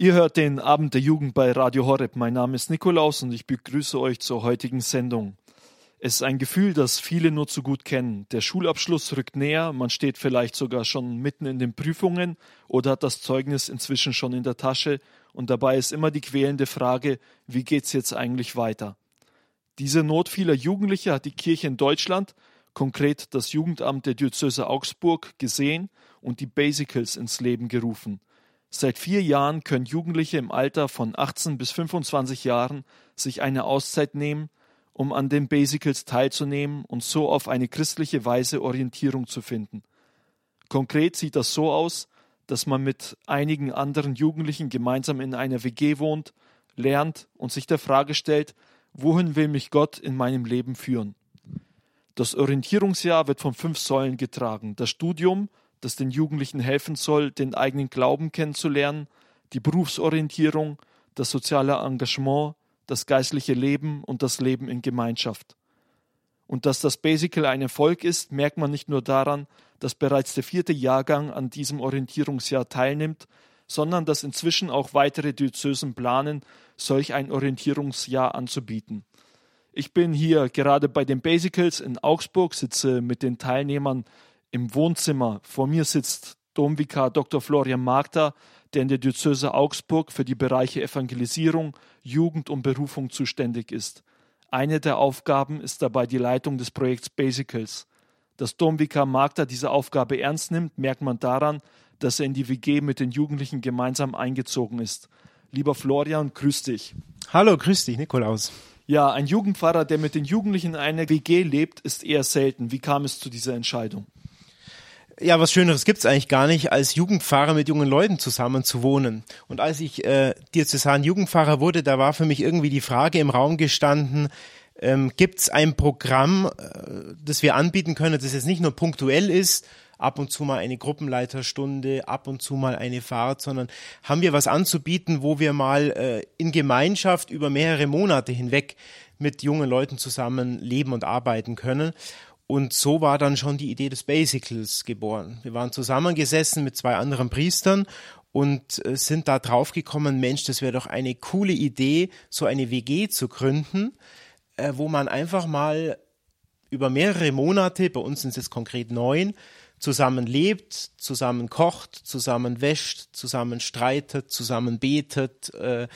Ihr hört den Abend der Jugend bei Radio Horeb. Mein Name ist Nikolaus und ich begrüße euch zur heutigen Sendung. Es ist ein Gefühl, das viele nur zu gut kennen. Der Schulabschluss rückt näher, man steht vielleicht sogar schon mitten in den Prüfungen oder hat das Zeugnis inzwischen schon in der Tasche und dabei ist immer die quälende Frage, wie geht's jetzt eigentlich weiter? Diese Not vieler Jugendliche hat die Kirche in Deutschland, konkret das Jugendamt der Diözese Augsburg, gesehen und die Basicals ins Leben gerufen. Seit vier Jahren können Jugendliche im Alter von 18 bis 25 Jahren sich eine Auszeit nehmen, um an den Basicals teilzunehmen und so auf eine christliche Weise Orientierung zu finden. Konkret sieht das so aus, dass man mit einigen anderen Jugendlichen gemeinsam in einer WG wohnt, lernt und sich der Frage stellt, wohin will mich Gott in meinem Leben führen? Das Orientierungsjahr wird von fünf Säulen getragen. Das Studium, das den Jugendlichen helfen soll, den eigenen Glauben kennenzulernen, die Berufsorientierung, das soziale Engagement, das geistliche Leben und das Leben in Gemeinschaft. Und dass das Basical ein Erfolg ist, merkt man nicht nur daran, dass bereits der vierte Jahrgang an diesem Orientierungsjahr teilnimmt, sondern dass inzwischen auch weitere Diözesen planen, solch ein Orientierungsjahr anzubieten. Ich bin hier gerade bei den Basicals in Augsburg, sitze mit den Teilnehmern im Wohnzimmer. Vor mir sitzt Domvikar Dr. Florian Magda, der in der Diözese Augsburg für die Bereiche Evangelisierung, Jugend und Berufung zuständig ist. Eine der Aufgaben ist dabei die Leitung des Projekts Basicals. Dass Domvikar Magda diese Aufgabe ernst nimmt, merkt man daran, dass er in die WG mit den Jugendlichen gemeinsam eingezogen ist. Lieber Florian, grüß dich. Hallo, grüß dich, Nikolaus. Ja, ein Jugendpfarrer, der mit den Jugendlichen in einer WG lebt, ist eher selten. Wie kam es zu dieser Entscheidung? Ja, was Schöneres gibt's eigentlich gar nicht, als Jugendpfarrer mit jungen Leuten zusammen zu wohnen. Und als ich äh, Diözesan Jugendpfarrer wurde, da war für mich irgendwie die Frage im Raum gestanden, ähm, gibt's ein Programm, äh, das wir anbieten können, das jetzt nicht nur punktuell ist, ab und zu mal eine Gruppenleiterstunde, ab und zu mal eine Fahrt, sondern haben wir was anzubieten, wo wir mal äh, in Gemeinschaft über mehrere Monate hinweg mit jungen Leuten zusammen leben und arbeiten können. Und so war dann schon die Idee des Basicals geboren. Wir waren zusammengesessen mit zwei anderen Priestern und äh, sind da draufgekommen, Mensch, das wäre doch eine coole Idee, so eine WG zu gründen, äh, wo man einfach mal über mehrere Monate, bei uns sind es jetzt konkret neun, zusammen lebt, zusammen kocht, zusammen wäscht, zusammen streitet, zusammen betet äh,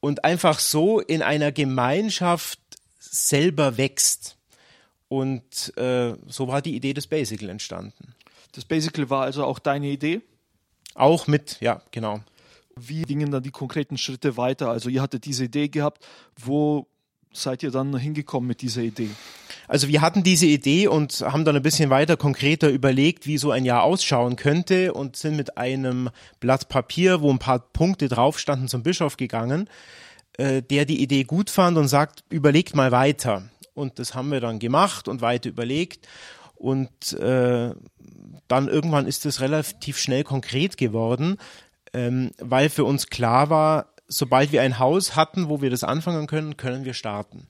und einfach so in einer Gemeinschaft selber wächst. Und äh, so war die Idee des Basical entstanden. Das Basical war also auch deine Idee? Auch mit, ja, genau. Wie gingen dann die konkreten Schritte weiter? Also ihr hattet diese Idee gehabt, wo seid ihr dann hingekommen mit dieser Idee? Also wir hatten diese Idee und haben dann ein bisschen weiter konkreter überlegt, wie so ein Jahr ausschauen könnte und sind mit einem Blatt Papier, wo ein paar Punkte drauf standen, zum Bischof gegangen, äh, der die Idee gut fand und sagt, überlegt mal weiter. Und das haben wir dann gemacht und weiter überlegt. Und äh, dann irgendwann ist es relativ schnell konkret geworden, ähm, weil für uns klar war, sobald wir ein Haus hatten, wo wir das anfangen können, können wir starten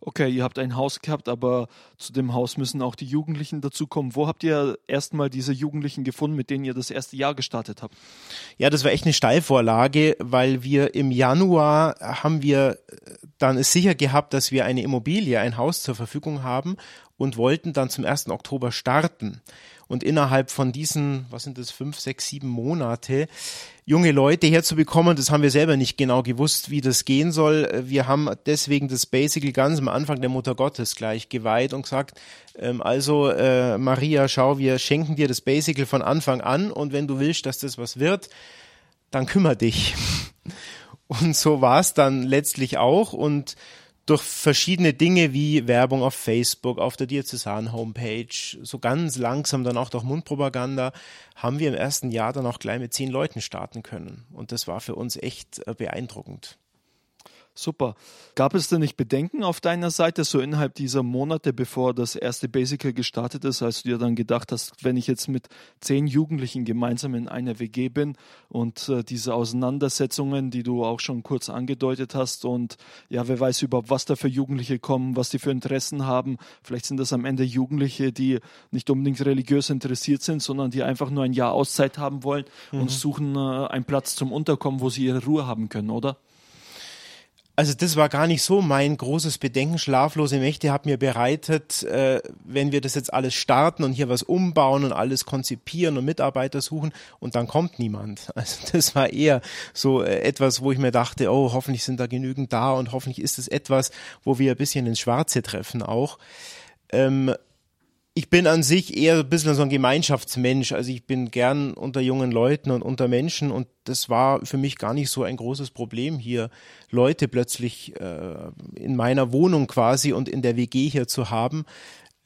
okay, ihr habt ein Haus gehabt, aber zu dem Haus müssen auch die Jugendlichen dazukommen. Wo habt ihr erstmal diese Jugendlichen gefunden, mit denen ihr das erste Jahr gestartet habt? Ja, das war echt eine Steilvorlage, weil wir im Januar haben wir dann es sicher gehabt, dass wir eine Immobilie, ein Haus zur Verfügung haben und wollten dann zum 1. Oktober starten und innerhalb von diesen, was sind das, fünf, sechs, sieben Monate, junge Leute herzubekommen, das haben wir selber nicht genau gewusst, wie das gehen soll. Wir haben deswegen das Basical ganz am Anfang der Mutter Gottes gleich geweiht und gesagt, ähm, also äh, Maria, schau, wir schenken dir das Basical von Anfang an und wenn du willst, dass das was wird, dann kümmer dich. Und so war es dann letztlich auch und durch verschiedene Dinge wie Werbung auf Facebook, auf der Diözesan-Homepage, so ganz langsam dann auch durch Mundpropaganda, haben wir im ersten Jahr dann auch gleich mit zehn Leuten starten können. Und das war für uns echt äh, beeindruckend. Super. Gab es denn nicht Bedenken auf deiner Seite, so innerhalb dieser Monate, bevor das erste Basical gestartet ist, als du dir dann gedacht hast, wenn ich jetzt mit zehn Jugendlichen gemeinsam in einer WG bin und äh, diese Auseinandersetzungen, die du auch schon kurz angedeutet hast und ja, wer weiß überhaupt, was da für Jugendliche kommen, was die für Interessen haben. Vielleicht sind das am Ende Jugendliche, die nicht unbedingt religiös interessiert sind, sondern die einfach nur ein Jahr Auszeit haben wollen mhm. und suchen äh, einen Platz zum Unterkommen, wo sie ihre Ruhe haben können, oder? Also das war gar nicht so mein großes Bedenken. Schlaflose Mächte hat mir bereitet, äh, wenn wir das jetzt alles starten und hier was umbauen und alles konzipieren und Mitarbeiter suchen und dann kommt niemand. Also das war eher so äh, etwas, wo ich mir dachte, oh, hoffentlich sind da genügend da und hoffentlich ist es etwas, wo wir ein bisschen ins Schwarze treffen auch. Ähm, ich bin an sich eher ein bisschen so ein Gemeinschaftsmensch. Also ich bin gern unter jungen Leuten und unter Menschen und das war für mich gar nicht so ein großes Problem hier, Leute plötzlich äh, in meiner Wohnung quasi und in der WG hier zu haben,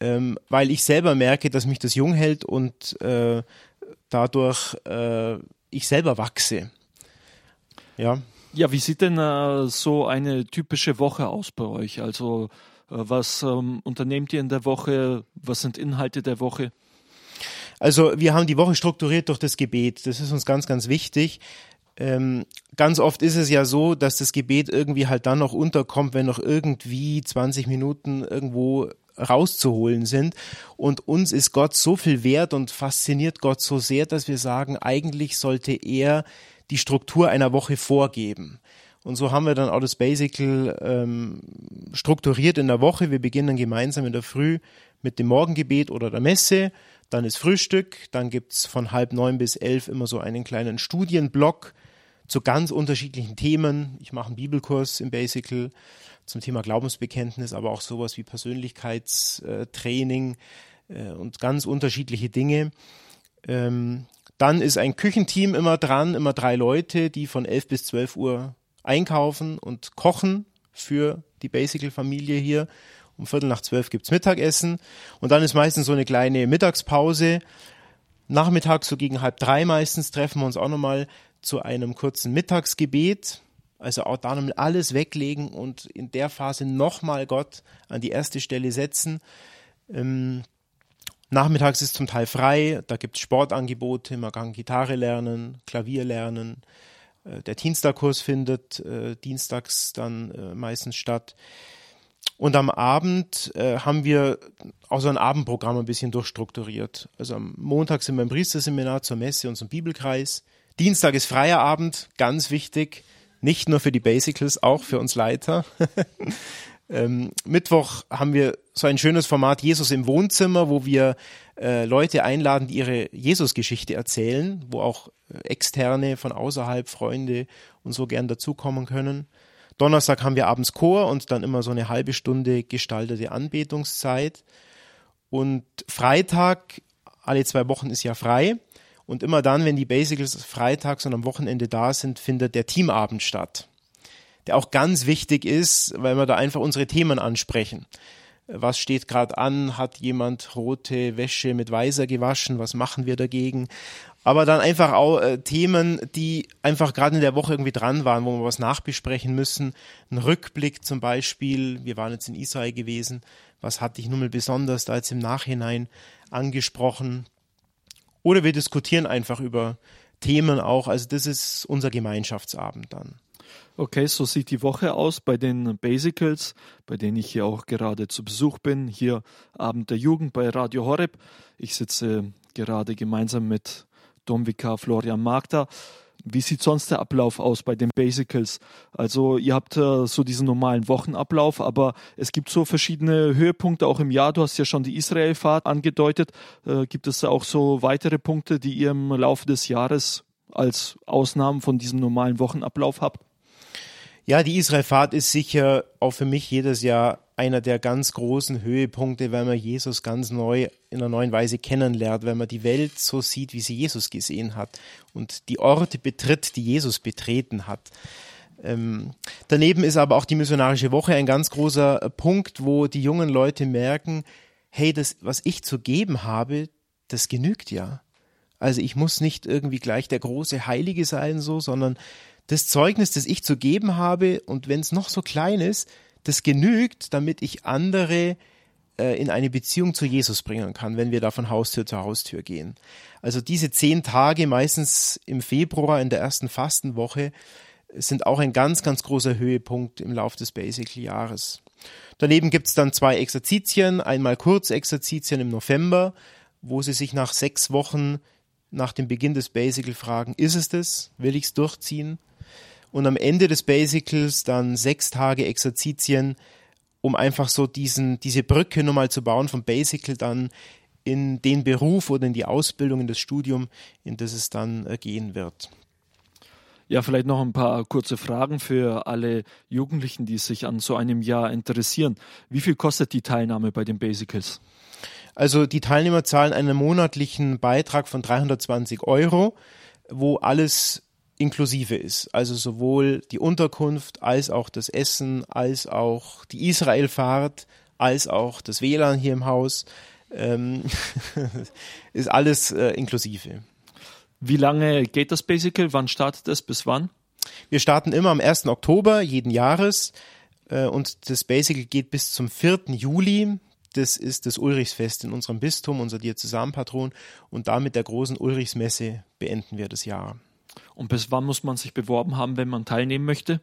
ähm, weil ich selber merke, dass mich das jung hält und äh, dadurch äh, ich selber wachse. Ja. Ja, wie sieht denn äh, so eine typische Woche aus bei euch? Also was ähm, unternehmt ihr in der Woche? Was sind Inhalte der Woche? Also wir haben die Woche strukturiert durch das Gebet. Das ist uns ganz, ganz wichtig. Ähm, ganz oft ist es ja so, dass das Gebet irgendwie halt dann noch unterkommt, wenn noch irgendwie 20 Minuten irgendwo rauszuholen sind. Und uns ist Gott so viel wert und fasziniert Gott so sehr, dass wir sagen, eigentlich sollte er die Struktur einer Woche vorgeben. Und so haben wir dann auch das Basical ähm, strukturiert in der Woche. Wir beginnen gemeinsam in der Früh mit dem Morgengebet oder der Messe. Dann ist Frühstück. Dann gibt's von halb neun bis elf immer so einen kleinen Studienblock zu ganz unterschiedlichen Themen. Ich mache einen Bibelkurs im Basical zum Thema Glaubensbekenntnis, aber auch sowas wie Persönlichkeitstraining äh, und ganz unterschiedliche Dinge. Ähm, dann ist ein Küchenteam immer dran, immer drei Leute, die von elf bis zwölf Uhr einkaufen und kochen für die Basical-Familie hier. Um Viertel nach zwölf gibt's Mittagessen und dann ist meistens so eine kleine Mittagspause. Nachmittags so gegen halb drei meistens treffen wir uns auch nochmal zu einem kurzen Mittagsgebet. Also auch da nochmal alles weglegen und in der Phase nochmal Gott an die erste Stelle setzen. Ähm, nachmittags ist zum Teil frei, da gibt's Sportangebote, man kann Gitarre lernen, Klavier lernen, der Dienstagkurs findet äh, dienstags dann äh, meistens statt. Und am Abend äh, haben wir auch so ein Abendprogramm ein bisschen durchstrukturiert. Also am Montag sind wir im Priesterseminar zur Messe und zum Bibelkreis. Dienstag ist freier Abend, ganz wichtig. Nicht nur für die Basicals, auch für uns Leiter. ähm, Mittwoch haben wir so ein schönes Format Jesus im Wohnzimmer, wo wir äh, Leute einladen, die ihre Jesus-Geschichte erzählen, wo auch äh, externe von außerhalb Freunde und so gern dazukommen können. Donnerstag haben wir abends Chor und dann immer so eine halbe Stunde gestaltete Anbetungszeit. Und Freitag, alle zwei Wochen ist ja frei. Und immer dann, wenn die Basicals freitags und am Wochenende da sind, findet der Teamabend statt. Der auch ganz wichtig ist, weil wir da einfach unsere Themen ansprechen was steht gerade an, hat jemand rote Wäsche mit weißer gewaschen, was machen wir dagegen? Aber dann einfach auch äh, Themen, die einfach gerade in der Woche irgendwie dran waren, wo wir was nachbesprechen müssen. Ein Rückblick zum Beispiel, wir waren jetzt in Israel gewesen, was hat dich nun mal besonders da jetzt im Nachhinein angesprochen? Oder wir diskutieren einfach über Themen auch, also das ist unser Gemeinschaftsabend dann. Okay, so sieht die Woche aus bei den Basicals, bei denen ich hier auch gerade zu Besuch bin. Hier Abend der Jugend bei Radio Horeb. Ich sitze gerade gemeinsam mit Domvika Florian Magda. Wie sieht sonst der Ablauf aus bei den Basicals? Also ihr habt äh, so diesen normalen Wochenablauf, aber es gibt so verschiedene Höhepunkte auch im Jahr. Du hast ja schon die Israelfahrt angedeutet. Äh, gibt es da auch so weitere Punkte, die ihr im Laufe des Jahres als Ausnahmen von diesem normalen Wochenablauf habt? Ja, die Israelfahrt ist sicher auch für mich jedes Jahr einer der ganz großen Höhepunkte, weil man Jesus ganz neu in einer neuen Weise kennenlernt, weil man die Welt so sieht, wie sie Jesus gesehen hat und die Orte betritt, die Jesus betreten hat. Ähm, daneben ist aber auch die missionarische Woche ein ganz großer äh, Punkt, wo die jungen Leute merken, hey, das, was ich zu geben habe, das genügt ja. Also ich muss nicht irgendwie gleich der große Heilige sein, so, sondern das Zeugnis, das ich zu geben habe, und wenn es noch so klein ist, das genügt, damit ich andere äh, in eine Beziehung zu Jesus bringen kann, wenn wir da von Haustür zu Haustür gehen. Also diese zehn Tage, meistens im Februar in der ersten Fastenwoche, sind auch ein ganz, ganz großer Höhepunkt im Lauf des Basical-Jahres. Daneben gibt es dann zwei Exerzitien, einmal Kurzexerzitien im November, wo sie sich nach sechs Wochen nach dem Beginn des Basical fragen, ist es das? Will ich es durchziehen? Und am Ende des Basicals dann sechs Tage Exerzitien, um einfach so diesen, diese Brücke nochmal zu bauen vom Basical dann in den Beruf oder in die Ausbildung, in das Studium, in das es dann äh, gehen wird. Ja, vielleicht noch ein paar kurze Fragen für alle Jugendlichen, die sich an so einem Jahr interessieren. Wie viel kostet die Teilnahme bei den Basicals? Also die Teilnehmer zahlen einen monatlichen Beitrag von 320 Euro, wo alles inklusive ist. Also sowohl die Unterkunft als auch das Essen, als auch die Israelfahrt, als auch das WLAN hier im Haus. Ähm, ist alles äh, inklusive. Wie lange geht das Basical? Wann startet es? Bis wann? Wir starten immer am 1. Oktober jeden Jahres äh, und das Basical geht bis zum 4. Juli. Das ist das Ulrichsfest in unserem Bistum, unser Diözesanpatron und damit der großen Ulrichsmesse beenden wir das Jahr. Und bis wann muss man sich beworben haben, wenn man teilnehmen möchte?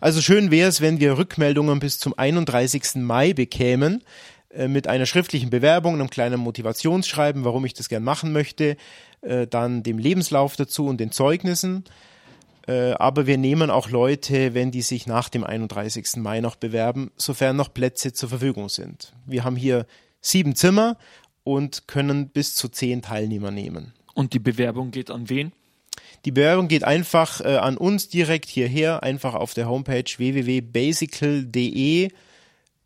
Also schön wäre es, wenn wir Rückmeldungen bis zum 31. Mai bekämen äh, mit einer schriftlichen Bewerbung, einem kleinen Motivationsschreiben, warum ich das gern machen möchte, äh, dann dem Lebenslauf dazu und den Zeugnissen. Äh, aber wir nehmen auch Leute, wenn die sich nach dem 31. Mai noch bewerben, sofern noch Plätze zur Verfügung sind. Wir haben hier sieben Zimmer und können bis zu zehn Teilnehmer nehmen. Und die Bewerbung geht an wen? Die Bewerbung geht einfach äh, an uns direkt hierher, einfach auf der Homepage www.basical.de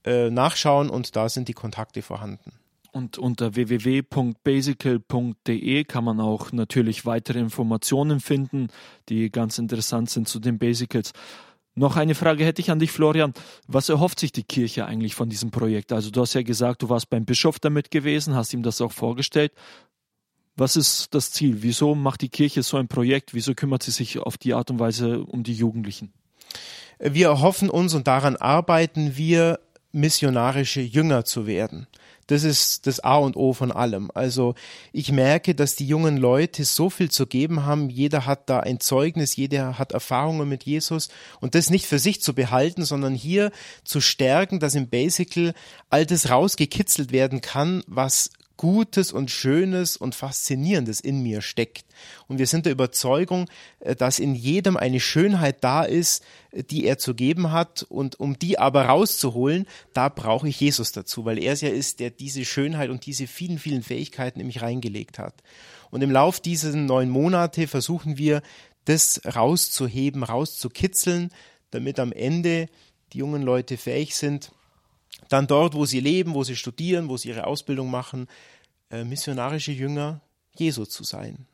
äh, nachschauen und da sind die Kontakte vorhanden. Und unter www.basical.de kann man auch natürlich weitere Informationen finden, die ganz interessant sind zu den Basicals. Noch eine Frage hätte ich an dich, Florian. Was erhofft sich die Kirche eigentlich von diesem Projekt? Also du hast ja gesagt, du warst beim Bischof damit gewesen, hast ihm das auch vorgestellt. Was ist das Ziel? Wieso macht die Kirche so ein Projekt? Wieso kümmert sie sich auf die Art und Weise um die Jugendlichen? Wir erhoffen uns und daran arbeiten wir, missionarische Jünger zu werden. Das ist das A und O von allem. Also ich merke, dass die jungen Leute so viel zu geben haben. Jeder hat da ein Zeugnis, jeder hat Erfahrungen mit Jesus und das nicht für sich zu behalten, sondern hier zu stärken, dass im Basical all das rausgekitzelt werden kann, was Gutes und Schönes und Faszinierendes in mir steckt. Und wir sind der Überzeugung, äh, dass in jedem eine Schönheit da ist, äh, die er zu geben hat. Und um die aber rauszuholen, da brauche ich Jesus dazu, weil er es ja ist, der diese Schönheit und diese vielen, vielen Fähigkeiten in mich reingelegt hat. Und im Lauf dieser neun Monate versuchen wir, das rauszuheben, rauszukitzeln, damit am Ende die jungen Leute fähig sind, dann dort, wo sie leben, wo sie studieren, wo sie ihre Ausbildung machen, äh, missionarische Jünger Jesu zu sein.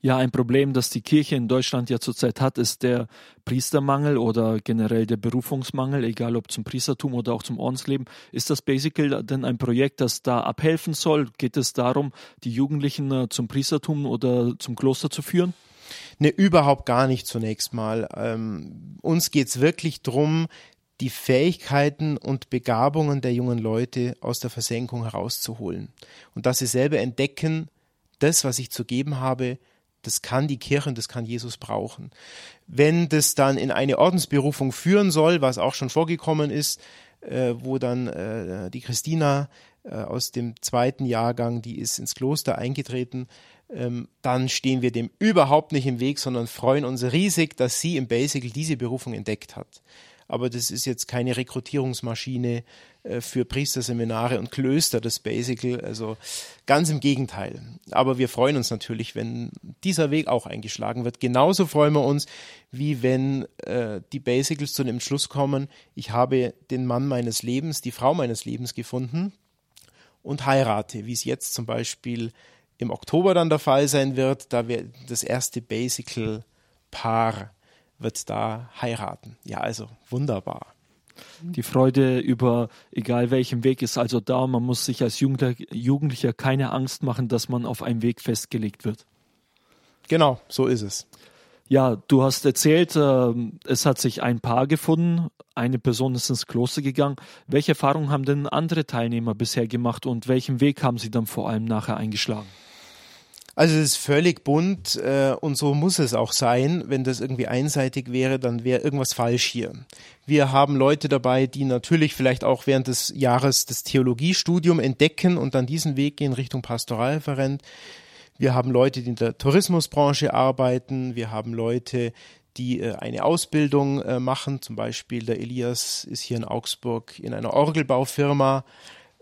Ja, ein Problem, das die Kirche in Deutschland ja zurzeit hat, ist der Priestermangel oder generell der Berufungsmangel, egal ob zum Priestertum oder auch zum Ordensleben. Ist das Basical denn ein Projekt, das da abhelfen soll? Geht es darum, die Jugendlichen äh, zum Priestertum oder zum Kloster zu führen? Ne, überhaupt gar nicht zunächst mal. Ähm, uns geht's wirklich drum, die Fähigkeiten und Begabungen der jungen Leute aus der Versenkung herauszuholen. Und dass sie selber entdecken, das, was ich zu geben habe, das kann die Kirche und das kann Jesus brauchen. Wenn das dann in eine Ordensberufung führen soll, was auch schon vorgekommen ist, äh, wo dann äh, die Christina äh, aus dem zweiten Jahrgang, die ist ins Kloster eingetreten, ähm, dann stehen wir dem überhaupt nicht im Weg, sondern freuen uns riesig, dass sie im Basical diese Berufung entdeckt hat aber das ist jetzt keine Rekrutierungsmaschine äh, für Priesterseminare und Klöster, das Basical, also ganz im Gegenteil. Aber wir freuen uns natürlich, wenn dieser Weg auch eingeschlagen wird. Genauso freuen wir uns, wie wenn äh, die Basicals zu dem Entschluss kommen, ich habe den Mann meines Lebens, die Frau meines Lebens gefunden und heirate, wie es jetzt zum Beispiel im Oktober dann der Fall sein wird, da wir das erste Basical Paar wird da heiraten. Ja, also wunderbar. Die Freude über egal welchen Weg ist also da. Man muss sich als Jugendlicher keine Angst machen, dass man auf einem Weg festgelegt wird. Genau, so ist es. Ja, du hast erzählt, äh, es hat sich ein Paar gefunden, eine Person ist ins Kloster gegangen. Welche Erfahrungen haben denn andere Teilnehmer bisher gemacht und welchen Weg haben sie dann vor allem nachher eingeschlagen? Also es ist völlig bunt äh, und so muss es auch sein. Wenn das irgendwie einseitig wäre, dann wäre irgendwas falsch hier. Wir haben Leute dabei, die natürlich vielleicht auch während des Jahres das Theologiestudium entdecken und dann diesen Weg gehen Richtung Pastoralreferent. Wir haben Leute, die in der Tourismusbranche arbeiten. Wir haben Leute, die äh, eine Ausbildung äh, machen. Zum Beispiel der Elias ist hier in Augsburg in einer Orgelbaufirma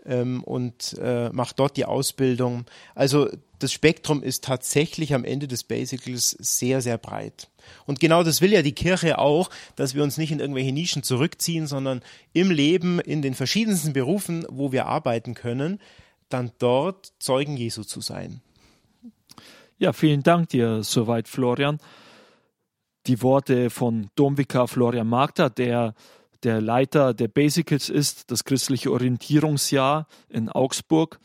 ähm, und äh, macht dort die Ausbildung. Also das Spektrum ist tatsächlich am Ende des Basicals sehr, sehr breit. Und genau das will ja die Kirche auch, dass wir uns nicht in irgendwelche Nischen zurückziehen, sondern im Leben, in den verschiedensten Berufen, wo wir arbeiten können, dann dort Zeugen Jesu zu sein. Ja, vielen Dank dir soweit, Florian. Die Worte von Domvikar Florian Magda, der der Leiter der Basicals ist, das christliche Orientierungsjahr in Augsburg.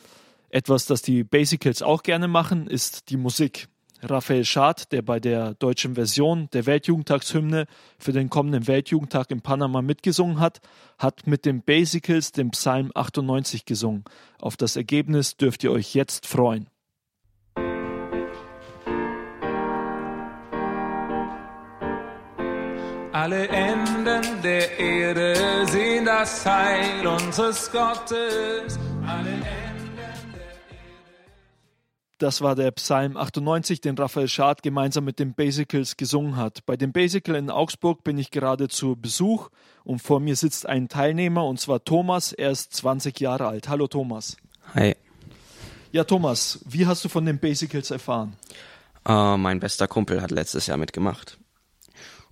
Etwas, das die Basicals auch gerne machen, ist die Musik. Raphael Schad, der bei der deutschen Version der Weltjugendtagshymne für den kommenden Weltjugendtag in Panama mitgesungen hat, hat mit den Basicals den Psalm 98 gesungen. Auf das Ergebnis dürft ihr euch jetzt freuen. Alle Enden der Erde sehen das Heil unseres Gottes. Alle das war der Psalm 98, den Raphael Schad gemeinsam mit den Basicals gesungen hat. Bei den Basical in Augsburg bin ich gerade zu Besuch und vor mir sitzt ein Teilnehmer und zwar Thomas. Er ist 20 Jahre alt. Hallo Thomas. Hi. Ja, Thomas, wie hast du von den Basicals erfahren? Uh, mein bester Kumpel hat letztes Jahr mitgemacht.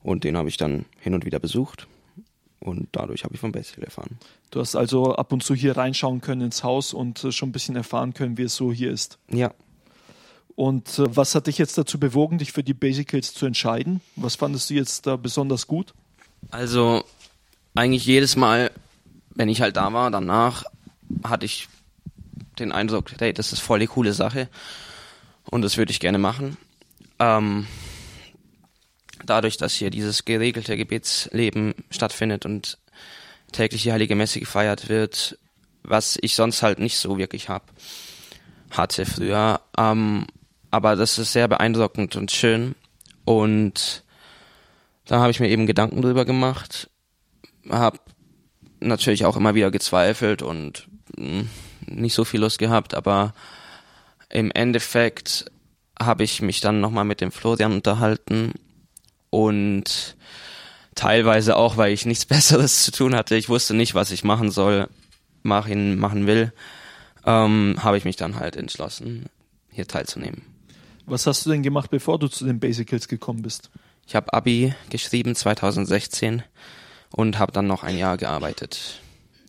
Und den habe ich dann hin und wieder besucht. Und dadurch habe ich von Basil erfahren. Du hast also ab und zu hier reinschauen können ins Haus und äh, schon ein bisschen erfahren können, wie es so hier ist. Ja. Und äh, was hat dich jetzt dazu bewogen, dich für die Basicals zu entscheiden? Was fandest du jetzt da besonders gut? Also eigentlich jedes Mal, wenn ich halt da war, danach hatte ich den Eindruck, hey, das ist voll die coole Sache und das würde ich gerne machen. Ähm, dadurch, dass hier dieses geregelte Gebetsleben stattfindet und täglich die Heilige Messe gefeiert wird, was ich sonst halt nicht so wirklich hab, hatte früher. Ähm, aber das ist sehr beeindruckend und schön. Und da habe ich mir eben Gedanken drüber gemacht, habe natürlich auch immer wieder gezweifelt und hm, nicht so viel Lust gehabt, aber im Endeffekt habe ich mich dann nochmal mit dem Florian unterhalten und teilweise auch, weil ich nichts Besseres zu tun hatte. Ich wusste nicht, was ich machen soll, machen, machen will, ähm, habe ich mich dann halt entschlossen, hier teilzunehmen. Was hast du denn gemacht, bevor du zu den Basicals gekommen bist? Ich habe Abi geschrieben 2016 und habe dann noch ein Jahr gearbeitet.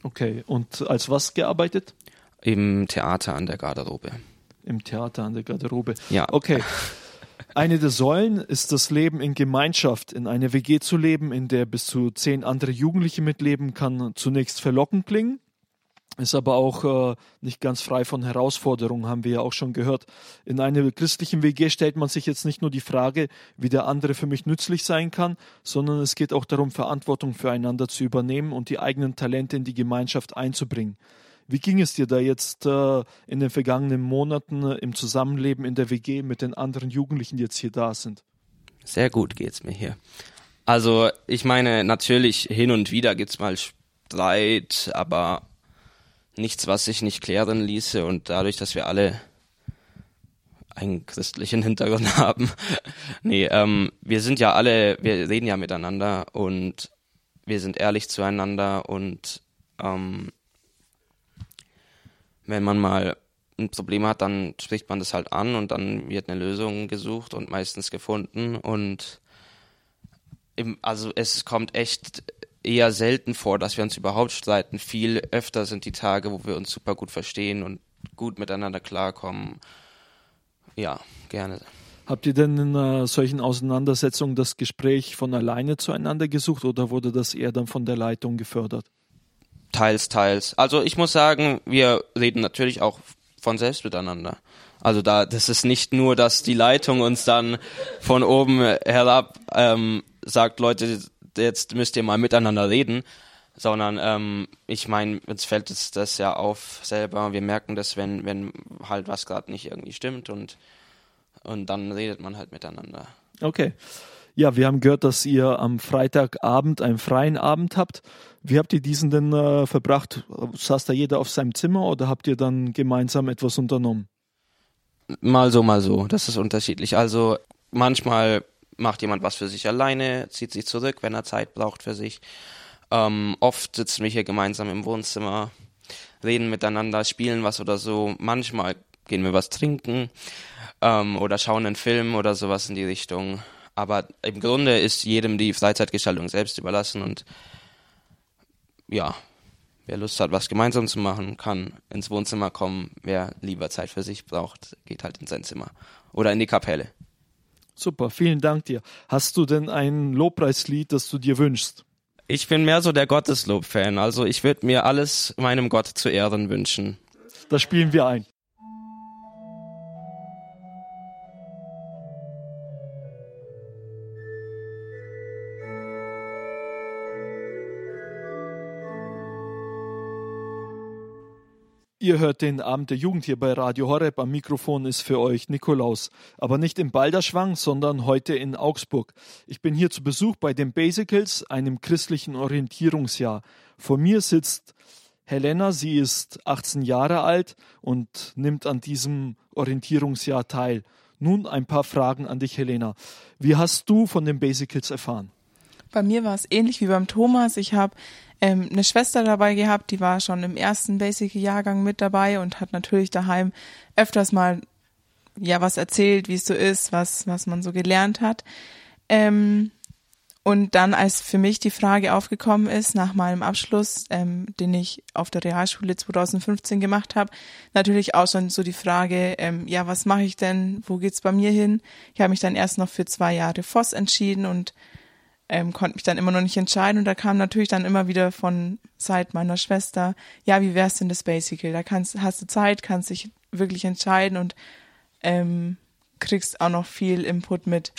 Okay, und als was gearbeitet? Im Theater an der Garderobe. Im Theater an der Garderobe. Ja. Okay. Eine der Säulen ist das Leben in Gemeinschaft. In einer WG zu leben, in der bis zu zehn andere Jugendliche mitleben, kann zunächst verlockend klingen, ist aber auch äh, nicht ganz frei von Herausforderungen, haben wir ja auch schon gehört. In einer christlichen WG stellt man sich jetzt nicht nur die Frage, wie der andere für mich nützlich sein kann, sondern es geht auch darum, Verantwortung füreinander zu übernehmen und die eigenen Talente in die Gemeinschaft einzubringen. Wie ging es dir da jetzt äh, in den vergangenen Monaten äh, im Zusammenleben in der WG mit den anderen Jugendlichen, die jetzt hier da sind? Sehr gut geht's mir hier. Also ich meine, natürlich hin und wieder gibt's mal Streit, aber nichts, was sich nicht klären ließe und dadurch, dass wir alle einen christlichen Hintergrund haben. nee, ähm, wir sind ja alle, wir reden ja miteinander und wir sind ehrlich zueinander und ähm, wenn man mal ein Problem hat, dann spricht man das halt an und dann wird eine Lösung gesucht und meistens gefunden und im, also es kommt echt eher selten vor, dass wir uns überhaupt streiten. Viel öfter sind die Tage, wo wir uns super gut verstehen und gut miteinander klarkommen. Ja, gerne. Habt ihr denn in uh, solchen Auseinandersetzungen das Gespräch von alleine zueinander gesucht oder wurde das eher dann von der Leitung gefördert? Teils, teils. Also ich muss sagen, wir reden natürlich auch von selbst miteinander. Also da, das ist nicht nur, dass die Leitung uns dann von oben herab ähm, sagt, Leute, jetzt müsst ihr mal miteinander reden, sondern ähm, ich meine, uns fällt es das ja auf selber. Wir merken das, wenn wenn halt was gerade nicht irgendwie stimmt und und dann redet man halt miteinander. Okay. Ja, wir haben gehört, dass ihr am Freitagabend einen freien Abend habt. Wie habt ihr diesen denn äh, verbracht? Saß da jeder auf seinem Zimmer oder habt ihr dann gemeinsam etwas unternommen? Mal so, mal so. Das ist unterschiedlich. Also manchmal macht jemand was für sich alleine, zieht sich zurück, wenn er Zeit braucht für sich. Ähm, oft sitzen wir hier gemeinsam im Wohnzimmer, reden miteinander, spielen was oder so. Manchmal gehen wir was trinken ähm, oder schauen einen Film oder sowas in die Richtung. Aber im Grunde ist jedem die Freizeitgestaltung selbst überlassen und ja, wer Lust hat, was gemeinsam zu machen, kann ins Wohnzimmer kommen. Wer lieber Zeit für sich braucht, geht halt in sein Zimmer oder in die Kapelle. Super, vielen Dank dir. Hast du denn ein Lobpreislied, das du dir wünschst? Ich bin mehr so der Gotteslob-Fan, also ich würde mir alles meinem Gott zu Ehren wünschen. Das spielen wir ein. Ihr hört den Abend der Jugend hier bei Radio Horeb. Am Mikrofon ist für euch Nikolaus. Aber nicht im Balderschwang, sondern heute in Augsburg. Ich bin hier zu Besuch bei den Basicals, einem christlichen Orientierungsjahr. Vor mir sitzt Helena. Sie ist 18 Jahre alt und nimmt an diesem Orientierungsjahr teil. Nun ein paar Fragen an dich, Helena. Wie hast du von den Basicals erfahren? Bei mir war es ähnlich wie beim Thomas. Ich habe ähm, eine Schwester dabei gehabt, die war schon im ersten Basic-Jahrgang mit dabei und hat natürlich daheim öfters mal ja was erzählt, wie es so ist, was was man so gelernt hat. Ähm, und dann, als für mich die Frage aufgekommen ist, nach meinem Abschluss, ähm, den ich auf der Realschule 2015 gemacht habe, natürlich auch schon so die Frage, ähm, ja, was mache ich denn, wo geht's bei mir hin? Ich habe mich dann erst noch für zwei Jahre Voss entschieden und ähm, konnte mich dann immer noch nicht entscheiden und da kam natürlich dann immer wieder von Zeit meiner Schwester, ja, wie wär's denn das Basical? Da kannst, hast du Zeit, kannst dich wirklich entscheiden und ähm, kriegst auch noch viel Input mit.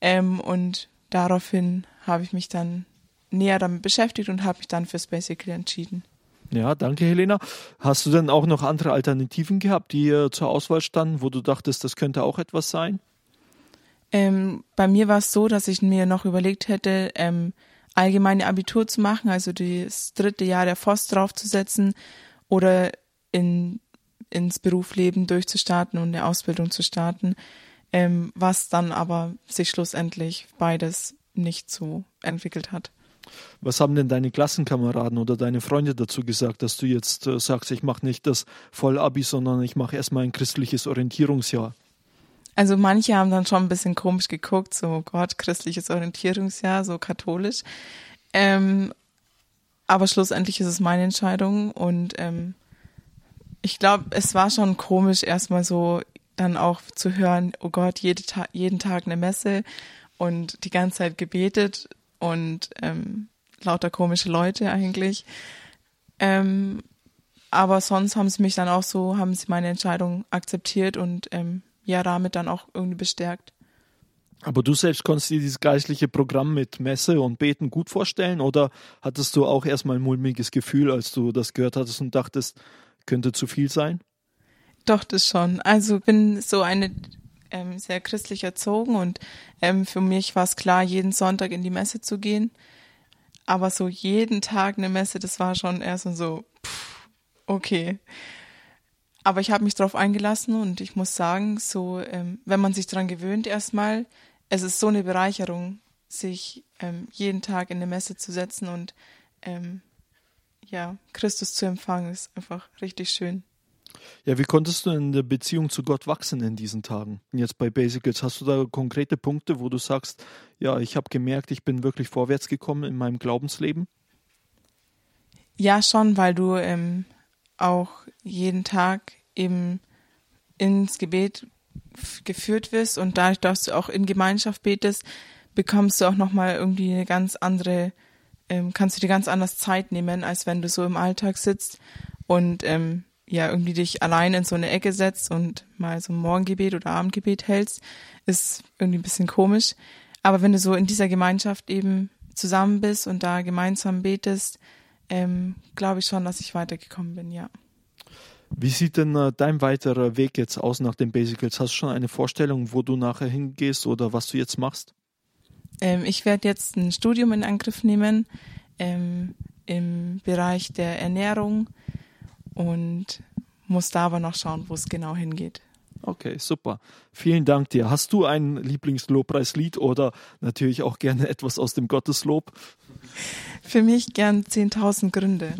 Ähm, und daraufhin habe ich mich dann näher damit beschäftigt und habe mich dann fürs Basical entschieden. Ja, danke, Helena. Hast du denn auch noch andere Alternativen gehabt, die äh, zur Auswahl standen, wo du dachtest, das könnte auch etwas sein? Ähm, bei mir war es so, dass ich mir noch überlegt hätte, ähm, allgemeine Abitur zu machen, also das dritte Jahr der FOS draufzusetzen oder in, ins Berufsleben durchzustarten und eine Ausbildung zu starten, ähm, was dann aber sich schlussendlich beides nicht so entwickelt hat. Was haben denn deine Klassenkameraden oder deine Freunde dazu gesagt, dass du jetzt äh, sagst, ich mache nicht das Vollabi, sondern ich mache erstmal ein christliches Orientierungsjahr? Also manche haben dann schon ein bisschen komisch geguckt, so Gott, christliches Orientierungsjahr, so katholisch. Ähm, aber schlussendlich ist es meine Entscheidung und ähm, ich glaube, es war schon komisch, erstmal so dann auch zu hören, oh Gott, jede Ta jeden Tag eine Messe und die ganze Zeit gebetet und ähm, lauter komische Leute eigentlich. Ähm, aber sonst haben sie mich dann auch so, haben sie meine Entscheidung akzeptiert und ähm, ja damit dann auch irgendwie bestärkt. Aber du selbst konntest dir dieses geistliche Programm mit Messe und Beten gut vorstellen oder hattest du auch erstmal ein mulmiges Gefühl, als du das gehört hattest und dachtest, könnte zu viel sein? Doch, das schon. Also bin so eine ähm, sehr christlich erzogen und ähm, für mich war es klar, jeden Sonntag in die Messe zu gehen. Aber so jeden Tag eine Messe, das war schon erst so, pff, okay. Aber ich habe mich darauf eingelassen und ich muss sagen, so, ähm, wenn man sich daran gewöhnt erstmal, es ist so eine Bereicherung, sich ähm, jeden Tag in eine Messe zu setzen und ähm, ja, Christus zu empfangen, ist einfach richtig schön. Ja, wie konntest du in der Beziehung zu Gott wachsen in diesen Tagen? Jetzt bei Basicals, hast du da konkrete Punkte, wo du sagst, ja, ich habe gemerkt, ich bin wirklich vorwärts gekommen in meinem Glaubensleben? Ja, schon, weil du ähm, auch jeden Tag eben ins Gebet geführt wirst und dadurch, dass du auch in Gemeinschaft betest, bekommst du auch nochmal irgendwie eine ganz andere, ähm, kannst du dir ganz anders Zeit nehmen, als wenn du so im Alltag sitzt und ähm, ja irgendwie dich allein in so eine Ecke setzt und mal so ein Morgengebet oder Abendgebet hältst, ist irgendwie ein bisschen komisch. Aber wenn du so in dieser Gemeinschaft eben zusammen bist und da gemeinsam betest, ähm, glaube ich schon, dass ich weitergekommen bin, ja. Wie sieht denn äh, dein weiterer Weg jetzt aus nach den Basicals? Hast du schon eine Vorstellung, wo du nachher hingehst oder was du jetzt machst? Ähm, ich werde jetzt ein Studium in Angriff nehmen ähm, im Bereich der Ernährung und muss da aber noch schauen, wo es genau hingeht. Okay, super. Vielen Dank dir. Hast du ein Lieblingslobpreislied oder natürlich auch gerne etwas aus dem Gotteslob? Für mich gern 10.000 Gründe.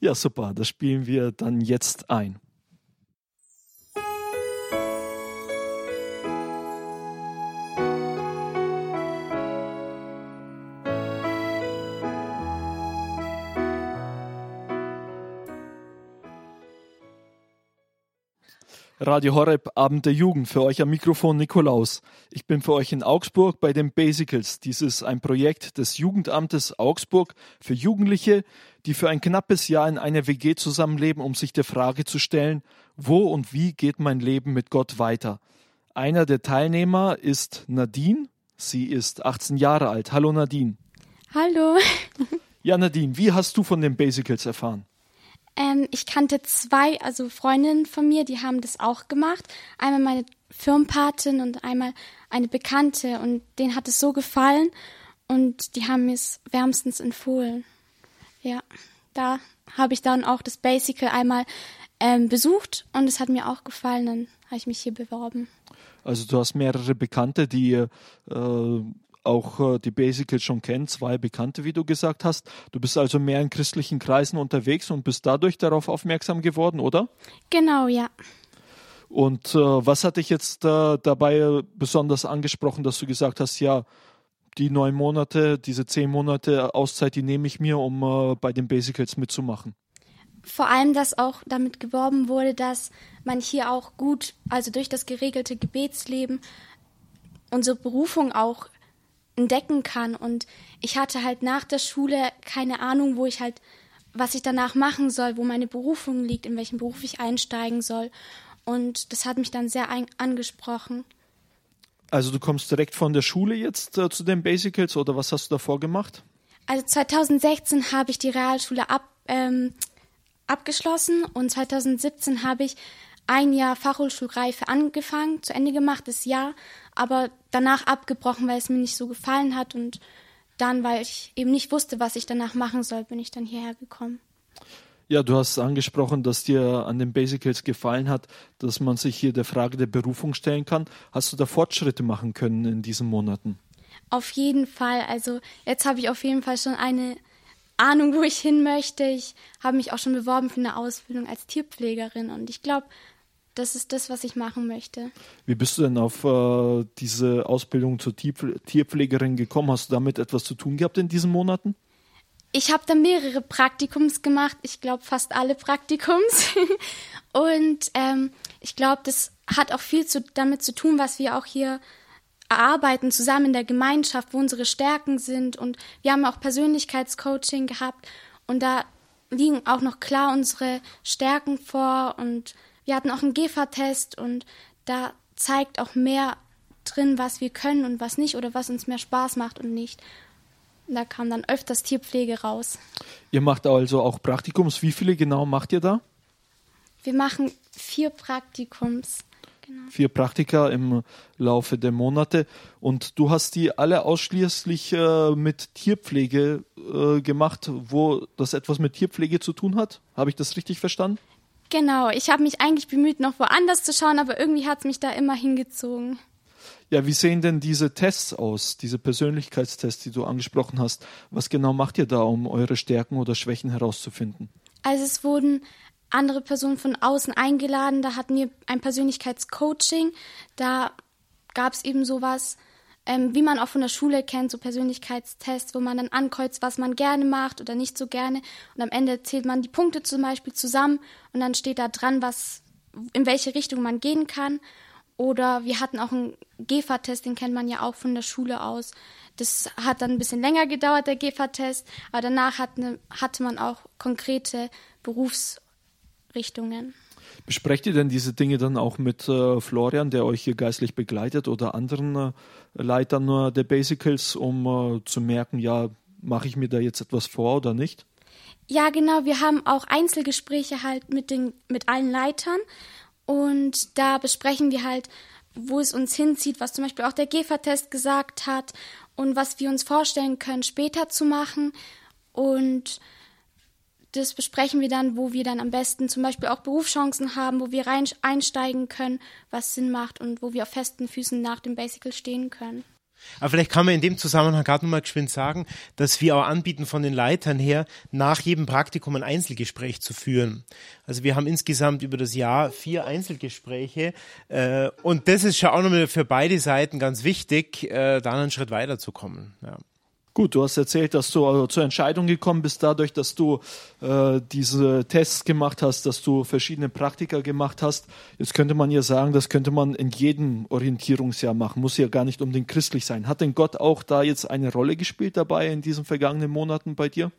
Ja, super. Das spielen wir dann jetzt ein. Radio Horeb, Abend der Jugend. Für euch am Mikrofon Nikolaus. Ich bin für euch in Augsburg bei den Basicals. Dies ist ein Projekt des Jugendamtes Augsburg für Jugendliche, die für ein knappes Jahr in einer WG zusammenleben, um sich der Frage zu stellen, wo und wie geht mein Leben mit Gott weiter? Einer der Teilnehmer ist Nadine. Sie ist 18 Jahre alt. Hallo Nadine. Hallo. Ja, Nadine, wie hast du von den Basicals erfahren? Ähm, ich kannte zwei, also Freundinnen von mir, die haben das auch gemacht. Einmal meine Firmenpatin und einmal eine Bekannte und denen hat es so gefallen und die haben mir es wärmstens empfohlen. Ja, da habe ich dann auch das Basical einmal ähm, besucht und es hat mir auch gefallen. Dann habe ich mich hier beworben. Also du hast mehrere Bekannte, die äh, auch äh, die Basicals schon kennen, zwei Bekannte, wie du gesagt hast. Du bist also mehr in christlichen Kreisen unterwegs und bist dadurch darauf aufmerksam geworden, oder? Genau, ja. Und äh, was hat dich jetzt äh, dabei besonders angesprochen, dass du gesagt hast, ja, die neun Monate, diese zehn Monate Auszeit, die nehme ich mir, um äh, bei den Basicals mitzumachen? Vor allem, dass auch damit geworben wurde, dass man hier auch gut, also durch das geregelte Gebetsleben, unsere Berufung auch entdecken kann. Und ich hatte halt nach der Schule keine Ahnung, wo ich halt, was ich danach machen soll, wo meine Berufung liegt, in welchen Beruf ich einsteigen soll. Und das hat mich dann sehr angesprochen. Also du kommst direkt von der Schule jetzt äh, zu den Basicals oder was hast du davor gemacht? Also 2016 habe ich die Realschule ab, ähm, abgeschlossen und 2017 habe ich ein Jahr Fachhochschulreife angefangen, zu Ende gemacht, das Jahr, aber danach abgebrochen, weil es mir nicht so gefallen hat und dann, weil ich eben nicht wusste, was ich danach machen soll, bin ich dann hierher gekommen. Ja, du hast angesprochen, dass dir an den Basicals gefallen hat, dass man sich hier der Frage der Berufung stellen kann. Hast du da Fortschritte machen können in diesen Monaten? Auf jeden Fall. Also jetzt habe ich auf jeden Fall schon eine Ahnung, wo ich hin möchte. Ich habe mich auch schon beworben für eine Ausbildung als Tierpflegerin und ich glaube, das ist das, was ich machen möchte. Wie bist du denn auf äh, diese Ausbildung zur Tierpflegerin gekommen? Hast du damit etwas zu tun gehabt in diesen Monaten? Ich habe da mehrere Praktikums gemacht. Ich glaube fast alle Praktikums. Und ähm, ich glaube, das hat auch viel zu, damit zu tun, was wir auch hier erarbeiten, zusammen in der Gemeinschaft, wo unsere Stärken sind. Und wir haben auch Persönlichkeitscoaching gehabt. Und da liegen auch noch klar unsere Stärken vor und wir hatten auch einen GEFA-Test und da zeigt auch mehr drin, was wir können und was nicht oder was uns mehr Spaß macht und nicht. Da kam dann öfters Tierpflege raus. Ihr macht also auch Praktikums. Wie viele genau macht ihr da? Wir machen vier Praktikums. Genau. Vier Praktika im Laufe der Monate. Und du hast die alle ausschließlich äh, mit Tierpflege äh, gemacht, wo das etwas mit Tierpflege zu tun hat. Habe ich das richtig verstanden? Genau, ich habe mich eigentlich bemüht, noch woanders zu schauen, aber irgendwie hat es mich da immer hingezogen. Ja, wie sehen denn diese Tests aus, diese Persönlichkeitstests, die du angesprochen hast? Was genau macht ihr da, um eure Stärken oder Schwächen herauszufinden? Also es wurden andere Personen von außen eingeladen, da hatten wir ein Persönlichkeitscoaching, da gab es eben sowas, ähm, wie man auch von der Schule kennt, so Persönlichkeitstests, wo man dann ankreuzt, was man gerne macht oder nicht so gerne. Und am Ende zählt man die Punkte zum Beispiel zusammen und dann steht da dran, was, in welche Richtung man gehen kann. Oder wir hatten auch einen GEFA-Test, den kennt man ja auch von der Schule aus. Das hat dann ein bisschen länger gedauert, der GEFA-Test, aber danach hatte, hatte man auch konkrete Berufs- Richtungen. Besprecht ihr denn diese Dinge dann auch mit äh, Florian, der euch hier geistlich begleitet oder anderen äh, Leitern äh, der Basicals, um äh, zu merken, ja, mache ich mir da jetzt etwas vor oder nicht? Ja, genau. Wir haben auch Einzelgespräche halt mit den, mit allen Leitern und da besprechen wir halt, wo es uns hinzieht, was zum Beispiel auch der GEFA-Test gesagt hat und was wir uns vorstellen können, später zu machen. Und das besprechen wir dann, wo wir dann am besten zum Beispiel auch Berufschancen haben, wo wir rein einsteigen können, was Sinn macht und wo wir auf festen Füßen nach dem Basical stehen können. Aber vielleicht kann man in dem Zusammenhang gerade nochmal geschwind sagen, dass wir auch anbieten von den Leitern her, nach jedem Praktikum ein Einzelgespräch zu führen. Also wir haben insgesamt über das Jahr vier Einzelgespräche äh, und das ist schon auch nochmal für beide Seiten ganz wichtig, äh, dann einen Schritt weiterzukommen. Ja. Gut, du hast erzählt, dass du also zur Entscheidung gekommen bist, dadurch, dass du äh, diese Tests gemacht hast, dass du verschiedene Praktika gemacht hast. Jetzt könnte man ja sagen, das könnte man in jedem Orientierungsjahr machen, muss ja gar nicht unbedingt christlich sein. Hat denn Gott auch da jetzt eine Rolle gespielt dabei in diesen vergangenen Monaten bei dir?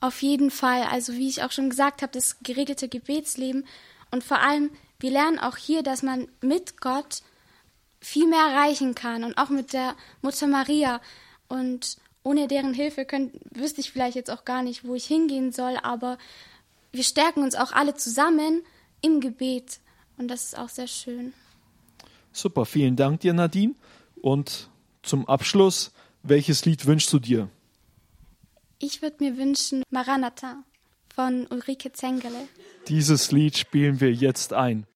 Auf jeden Fall. Also wie ich auch schon gesagt habe, das geregelte Gebetsleben und vor allem, wir lernen auch hier, dass man mit Gott viel mehr erreichen kann und auch mit der Mutter Maria und ohne deren Hilfe könnt, wüsste ich vielleicht jetzt auch gar nicht, wo ich hingehen soll, aber wir stärken uns auch alle zusammen im Gebet und das ist auch sehr schön. Super, vielen Dank dir, Nadine. Und zum Abschluss, welches Lied wünschst du dir? Ich würde mir wünschen Maranatha von Ulrike Zengele. Dieses Lied spielen wir jetzt ein.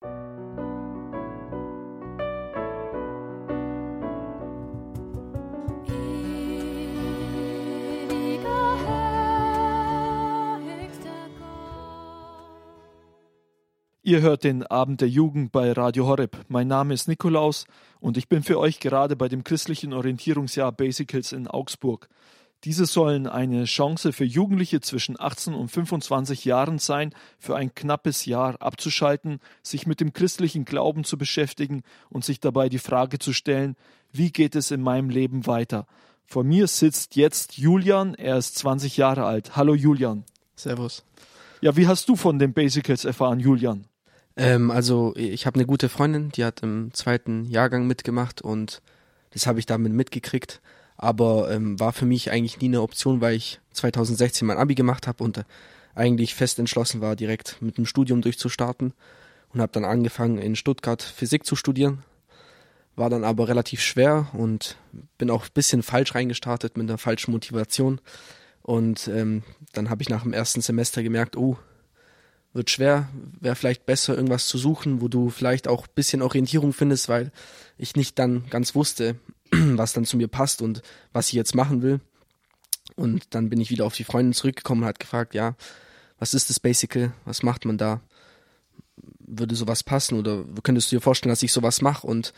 Ihr hört den Abend der Jugend bei Radio Horeb. Mein Name ist Nikolaus und ich bin für euch gerade bei dem christlichen Orientierungsjahr Basicals in Augsburg. Diese sollen eine Chance für Jugendliche zwischen 18 und 25 Jahren sein, für ein knappes Jahr abzuschalten, sich mit dem christlichen Glauben zu beschäftigen und sich dabei die Frage zu stellen, wie geht es in meinem Leben weiter? Vor mir sitzt jetzt Julian, er ist 20 Jahre alt. Hallo Julian. Servus. Ja, wie hast du von den Basicals erfahren, Julian? Ähm, also ich habe eine gute Freundin, die hat im zweiten Jahrgang mitgemacht und das habe ich damit mitgekriegt. Aber ähm, war für mich eigentlich nie eine Option, weil ich 2016 mein Abi gemacht habe und eigentlich fest entschlossen war, direkt mit dem Studium durchzustarten und habe dann angefangen in Stuttgart Physik zu studieren. War dann aber relativ schwer und bin auch ein bisschen falsch reingestartet mit einer falschen Motivation. Und ähm, dann habe ich nach dem ersten Semester gemerkt, oh, wird schwer, wäre vielleicht besser, irgendwas zu suchen, wo du vielleicht auch bisschen Orientierung findest, weil ich nicht dann ganz wusste, was dann zu mir passt und was ich jetzt machen will. Und dann bin ich wieder auf die Freundin zurückgekommen und hat gefragt, ja, was ist das Basical? Was macht man da? Würde sowas passen oder könntest du dir vorstellen, dass ich sowas mache? Und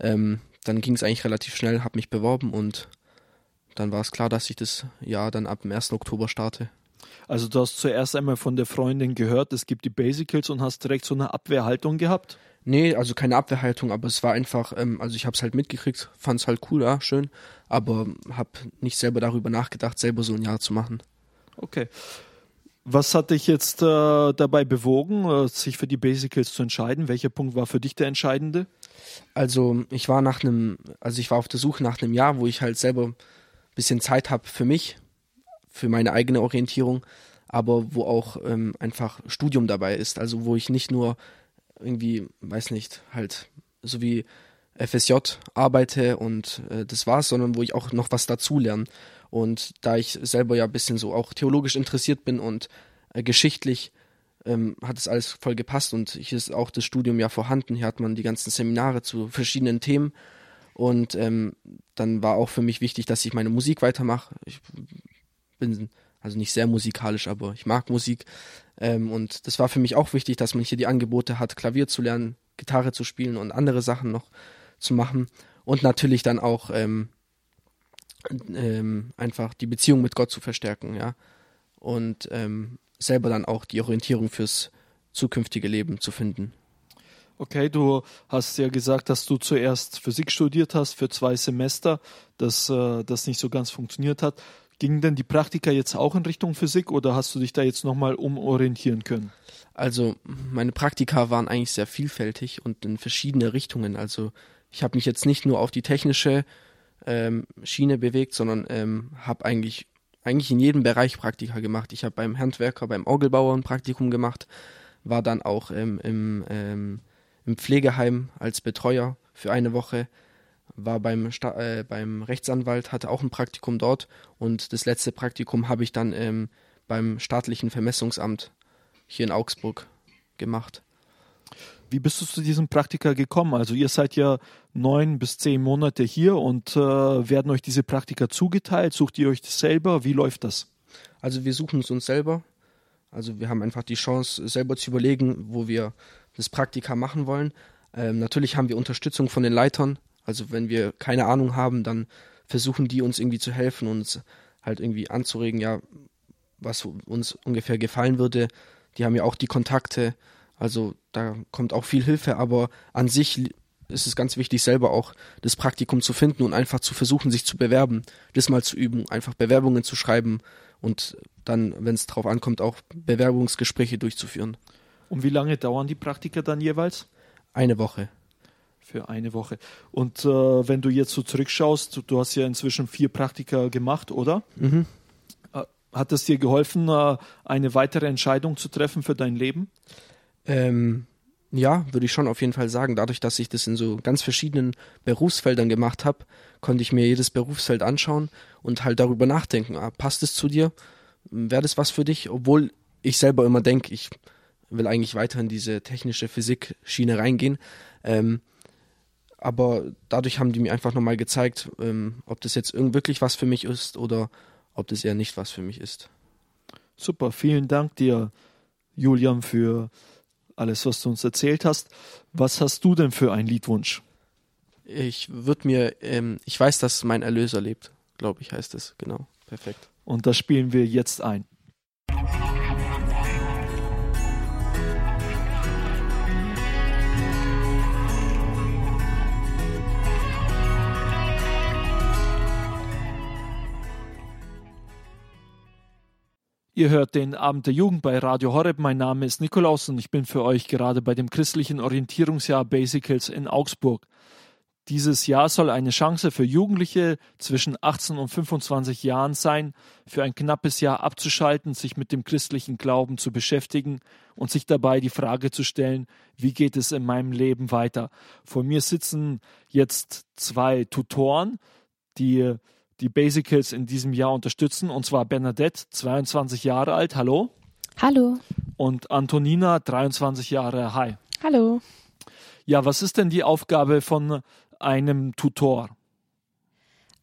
ähm, dann ging es eigentlich relativ schnell, habe mich beworben und dann war es klar, dass ich das Jahr dann ab dem 1. Oktober starte. Also du hast zuerst einmal von der Freundin gehört, es gibt die Basicals und hast direkt so eine Abwehrhaltung gehabt? Nee, also keine Abwehrhaltung, aber es war einfach, ähm, also ich habe es halt mitgekriegt, fand es halt cool, ja, schön, aber habe nicht selber darüber nachgedacht, selber so ein Jahr zu machen. Okay. Was hat dich jetzt äh, dabei bewogen, äh, sich für die Basicals zu entscheiden? Welcher Punkt war für dich der entscheidende? Also ich war nach einem, also ich war auf der Suche nach einem Jahr, wo ich halt selber ein bisschen Zeit habe für mich, für meine eigene Orientierung, aber wo auch ähm, einfach Studium dabei ist. Also wo ich nicht nur irgendwie, weiß nicht, halt so wie FSJ arbeite und äh, das war's, sondern wo ich auch noch was dazu lerne. Und da ich selber ja ein bisschen so auch theologisch interessiert bin und äh, geschichtlich, ähm, hat es alles voll gepasst und hier ist auch das Studium ja vorhanden. Hier hat man die ganzen Seminare zu verschiedenen Themen und ähm, dann war auch für mich wichtig, dass ich meine Musik weitermache. Ich bin also nicht sehr musikalisch, aber ich mag Musik. Ähm, und das war für mich auch wichtig, dass man hier die Angebote hat, Klavier zu lernen, Gitarre zu spielen und andere Sachen noch zu machen. Und natürlich dann auch ähm, ähm, einfach die Beziehung mit Gott zu verstärken, ja. Und ähm, selber dann auch die Orientierung fürs zukünftige Leben zu finden. Okay, du hast ja gesagt, dass du zuerst Physik studiert hast für zwei Semester, dass äh, das nicht so ganz funktioniert hat. Gingen denn die Praktika jetzt auch in Richtung Physik oder hast du dich da jetzt nochmal umorientieren können? Also meine Praktika waren eigentlich sehr vielfältig und in verschiedene Richtungen. Also ich habe mich jetzt nicht nur auf die technische ähm, Schiene bewegt, sondern ähm, habe eigentlich eigentlich in jedem Bereich Praktika gemacht. Ich habe beim Handwerker, beim Orgelbauer ein Praktikum gemacht, war dann auch ähm, im, ähm, im Pflegeheim als Betreuer für eine Woche, war beim, Sta äh, beim Rechtsanwalt, hatte auch ein Praktikum dort und das letzte Praktikum habe ich dann ähm, beim staatlichen Vermessungsamt hier in Augsburg gemacht. Wie bist du zu diesem Praktika gekommen? Also ihr seid ja neun bis zehn Monate hier und äh, werden euch diese Praktika zugeteilt? Sucht ihr euch das selber? Wie läuft das? Also wir suchen es uns selber. Also wir haben einfach die Chance, selber zu überlegen, wo wir das Praktika machen wollen. Ähm, natürlich haben wir Unterstützung von den Leitern. Also wenn wir keine Ahnung haben, dann versuchen die uns irgendwie zu helfen, uns halt irgendwie anzuregen, ja, was uns ungefähr gefallen würde. Die haben ja auch die Kontakte. Also da kommt auch viel Hilfe, aber an sich ist es ganz wichtig, selber auch das Praktikum zu finden und einfach zu versuchen, sich zu bewerben, das mal zu üben, einfach Bewerbungen zu schreiben und dann, wenn es drauf ankommt, auch Bewerbungsgespräche durchzuführen. Und wie lange dauern die Praktika dann jeweils? Eine Woche. Für eine Woche. Und äh, wenn du jetzt so zurückschaust, du, hast ja inzwischen vier Praktika gemacht, oder? Mhm. Äh, hat es dir geholfen, äh, eine weitere Entscheidung zu treffen für dein Leben? Ähm, ja, würde ich schon auf jeden Fall sagen. Dadurch, dass ich das in so ganz verschiedenen Berufsfeldern gemacht habe, konnte ich mir jedes Berufsfeld anschauen und halt darüber nachdenken. Ah, passt es zu dir? Wäre das was für dich? Obwohl ich selber immer denke, ich will eigentlich weiter in diese technische Physik-Schiene reingehen. Ähm, aber dadurch haben die mir einfach nochmal gezeigt, ähm, ob das jetzt wirklich was für mich ist oder ob das eher nicht was für mich ist. Super, vielen Dank dir, Julian, für alles, was du uns erzählt hast. Was hast du denn für einen Liedwunsch? Ich würde mir, ähm, ich weiß, dass mein Erlöser lebt, glaube ich, heißt es. Genau, perfekt. Und das spielen wir jetzt ein. Ihr hört den Abend der Jugend bei Radio Horeb. Mein Name ist Nikolaus und ich bin für euch gerade bei dem christlichen Orientierungsjahr Basicals in Augsburg. Dieses Jahr soll eine Chance für Jugendliche zwischen 18 und 25 Jahren sein, für ein knappes Jahr abzuschalten, sich mit dem christlichen Glauben zu beschäftigen und sich dabei die Frage zu stellen, wie geht es in meinem Leben weiter? Vor mir sitzen jetzt zwei Tutoren, die die Basicals in diesem Jahr unterstützen, und zwar Bernadette, 22 Jahre alt, hallo. Hallo. Und Antonina, 23 Jahre, hi. Hallo. Ja, was ist denn die Aufgabe von einem Tutor?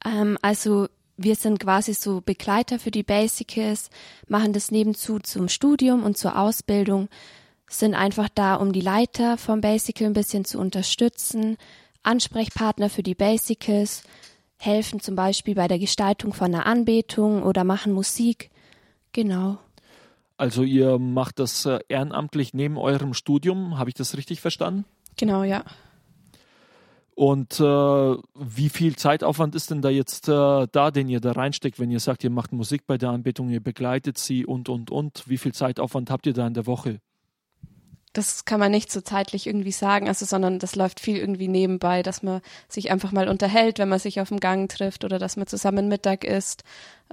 Ähm, also wir sind quasi so Begleiter für die Basicals, machen das nebenzu zum Studium und zur Ausbildung, sind einfach da, um die Leiter vom Basical ein bisschen zu unterstützen, Ansprechpartner für die Basicals, helfen zum Beispiel bei der Gestaltung von einer Anbetung oder machen Musik. Genau. Also ihr macht das äh, ehrenamtlich neben eurem Studium, habe ich das richtig verstanden? Genau, ja. Und äh, wie viel Zeitaufwand ist denn da jetzt äh, da, den ihr da reinsteckt, wenn ihr sagt, ihr macht Musik bei der Anbetung, ihr begleitet sie und, und, und? Wie viel Zeitaufwand habt ihr da in der Woche? Das kann man nicht so zeitlich irgendwie sagen, also sondern das läuft viel irgendwie nebenbei, dass man sich einfach mal unterhält, wenn man sich auf dem Gang trifft oder dass man zusammen Mittag isst.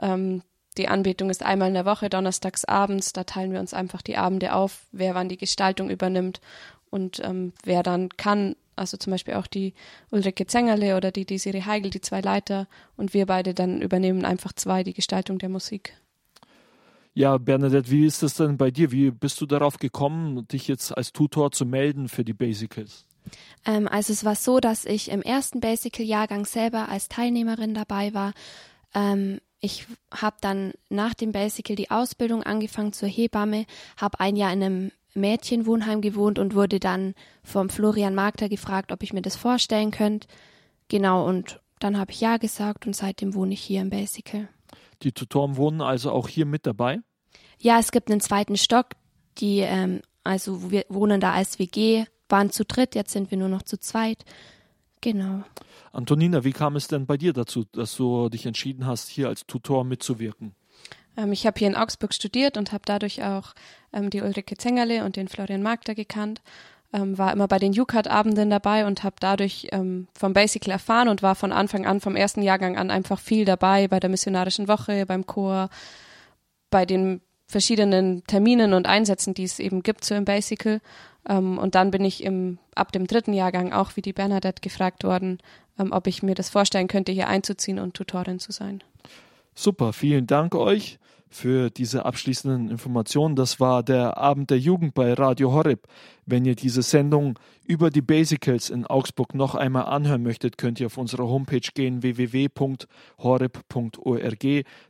Ähm, die Anbetung ist einmal in der Woche, donnerstags abends, da teilen wir uns einfach die Abende auf, wer wann die Gestaltung übernimmt und ähm, wer dann kann, also zum Beispiel auch die Ulrike Zengerle oder die Desiree Heigl, die zwei Leiter und wir beide dann übernehmen einfach zwei die Gestaltung der Musik. Ja, Bernadette, wie ist das denn bei dir? Wie bist du darauf gekommen, dich jetzt als Tutor zu melden für die Basicals? Ähm, also es war so, dass ich im ersten Basical-Jahrgang selber als Teilnehmerin dabei war. Ähm, ich habe dann nach dem Basical die Ausbildung angefangen zur Hebamme, habe ein Jahr in einem Mädchenwohnheim gewohnt und wurde dann vom Florian Magder gefragt, ob ich mir das vorstellen könnte. Genau, und dann habe ich ja gesagt und seitdem wohne ich hier im Basical. Die Tutoren wohnen also auch hier mit dabei? Ja, es gibt einen zweiten Stock. Die, ähm, also wir wohnen da als WG, waren zu dritt, jetzt sind wir nur noch zu zweit. Genau. Antonina, wie kam es denn bei dir dazu, dass du dich entschieden hast, hier als Tutor mitzuwirken? Ähm, ich habe hier in Augsburg studiert und habe dadurch auch ähm, die Ulrike Zengerle und den Florian Magder gekannt. Ähm, war immer bei den UCAT-Abenden dabei und habe dadurch ähm, vom Basical erfahren und war von Anfang an, vom ersten Jahrgang an einfach viel dabei bei der missionarischen Woche, beim Chor, bei den verschiedenen Terminen und Einsätzen, die es eben gibt so im Basical. Ähm, und dann bin ich im, ab dem dritten Jahrgang auch wie die Bernadette gefragt worden, ähm, ob ich mir das vorstellen könnte, hier einzuziehen und Tutorin zu sein. Super, vielen Dank euch für diese abschließenden Informationen. Das war der Abend der Jugend bei Radio Horeb. Wenn ihr diese Sendung über die Basicals in Augsburg noch einmal anhören möchtet, könnt ihr auf unsere Homepage gehen www.horeb.org.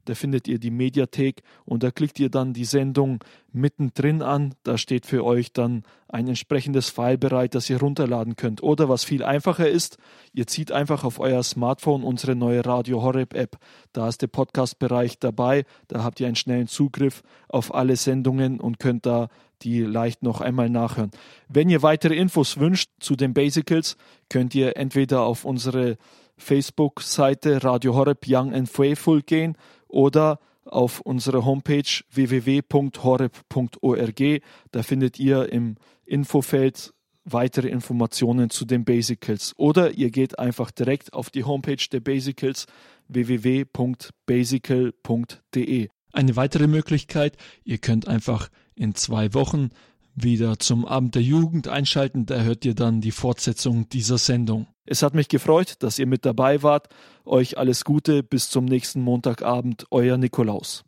Da findet ihr die Mediathek und da klickt ihr dann die Sendung mittendrin an. Da steht für euch dann ein entsprechendes File bereit, das ihr runterladen könnt. Oder was viel einfacher ist, ihr zieht einfach auf euer Smartphone unsere neue Radio Horeb App. Da ist der Podcast-Bereich dabei. Da habt ihr einen schnellen Zugriff auf alle Sendungen und könnt da die leicht noch einmal nachhören. Wenn ihr weitere Infos wünscht zu den Basicals, könnt ihr entweder auf unsere Facebook-Seite Radio Horeb Young and Faithful gehen oder auf unsere Homepage www.horeb.org. Da findet ihr im Infofeld weitere Informationen zu den Basicals. Oder ihr geht einfach direkt auf die Homepage der Basicals www.basical.de. Eine weitere Möglichkeit, ihr könnt einfach in zwei Wochen wieder zum Abend der Jugend einschalten. Da hört ihr dann die Fortsetzung dieser Sendung. Es hat mich gefreut, dass ihr mit dabei wart. Euch alles Gute. Bis zum nächsten Montagabend. Euer Nikolaus.